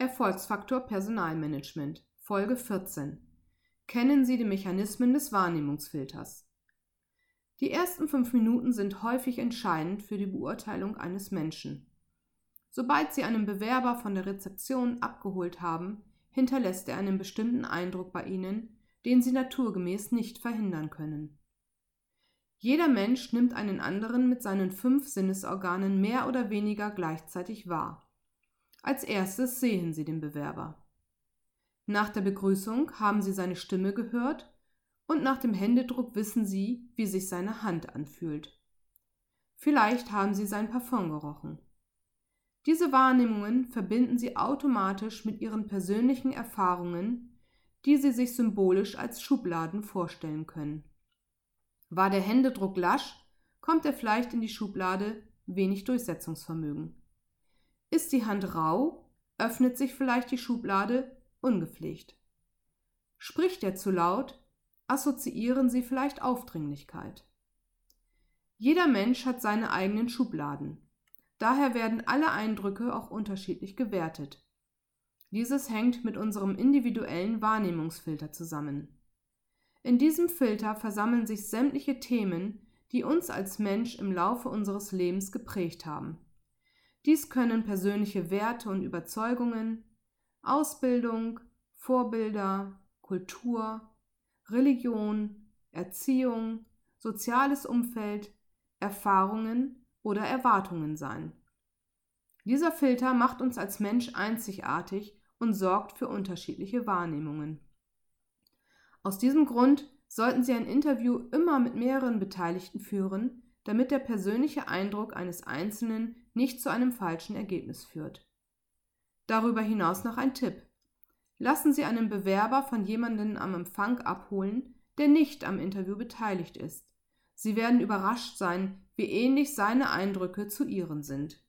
Erfolgsfaktor Personalmanagement Folge 14 Kennen Sie die Mechanismen des Wahrnehmungsfilters? Die ersten fünf Minuten sind häufig entscheidend für die Beurteilung eines Menschen. Sobald Sie einen Bewerber von der Rezeption abgeholt haben, hinterlässt er einen bestimmten Eindruck bei Ihnen, den Sie naturgemäß nicht verhindern können. Jeder Mensch nimmt einen anderen mit seinen fünf Sinnesorganen mehr oder weniger gleichzeitig wahr. Als erstes sehen Sie den Bewerber. Nach der Begrüßung haben Sie seine Stimme gehört und nach dem Händedruck wissen Sie, wie sich seine Hand anfühlt. Vielleicht haben Sie sein Parfum gerochen. Diese Wahrnehmungen verbinden Sie automatisch mit Ihren persönlichen Erfahrungen, die Sie sich symbolisch als Schubladen vorstellen können. War der Händedruck lasch, kommt er vielleicht in die Schublade wenig Durchsetzungsvermögen. Ist die Hand rau, öffnet sich vielleicht die Schublade ungepflegt. Spricht er zu laut, assoziieren Sie vielleicht Aufdringlichkeit. Jeder Mensch hat seine eigenen Schubladen. Daher werden alle Eindrücke auch unterschiedlich gewertet. Dieses hängt mit unserem individuellen Wahrnehmungsfilter zusammen. In diesem Filter versammeln sich sämtliche Themen, die uns als Mensch im Laufe unseres Lebens geprägt haben. Dies können persönliche Werte und Überzeugungen, Ausbildung, Vorbilder, Kultur, Religion, Erziehung, soziales Umfeld, Erfahrungen oder Erwartungen sein. Dieser Filter macht uns als Mensch einzigartig und sorgt für unterschiedliche Wahrnehmungen. Aus diesem Grund sollten Sie ein Interview immer mit mehreren Beteiligten führen, damit der persönliche Eindruck eines Einzelnen nicht zu einem falschen Ergebnis führt. Darüber hinaus noch ein Tipp. Lassen Sie einen Bewerber von jemandem am Empfang abholen, der nicht am Interview beteiligt ist. Sie werden überrascht sein, wie ähnlich seine Eindrücke zu Ihren sind.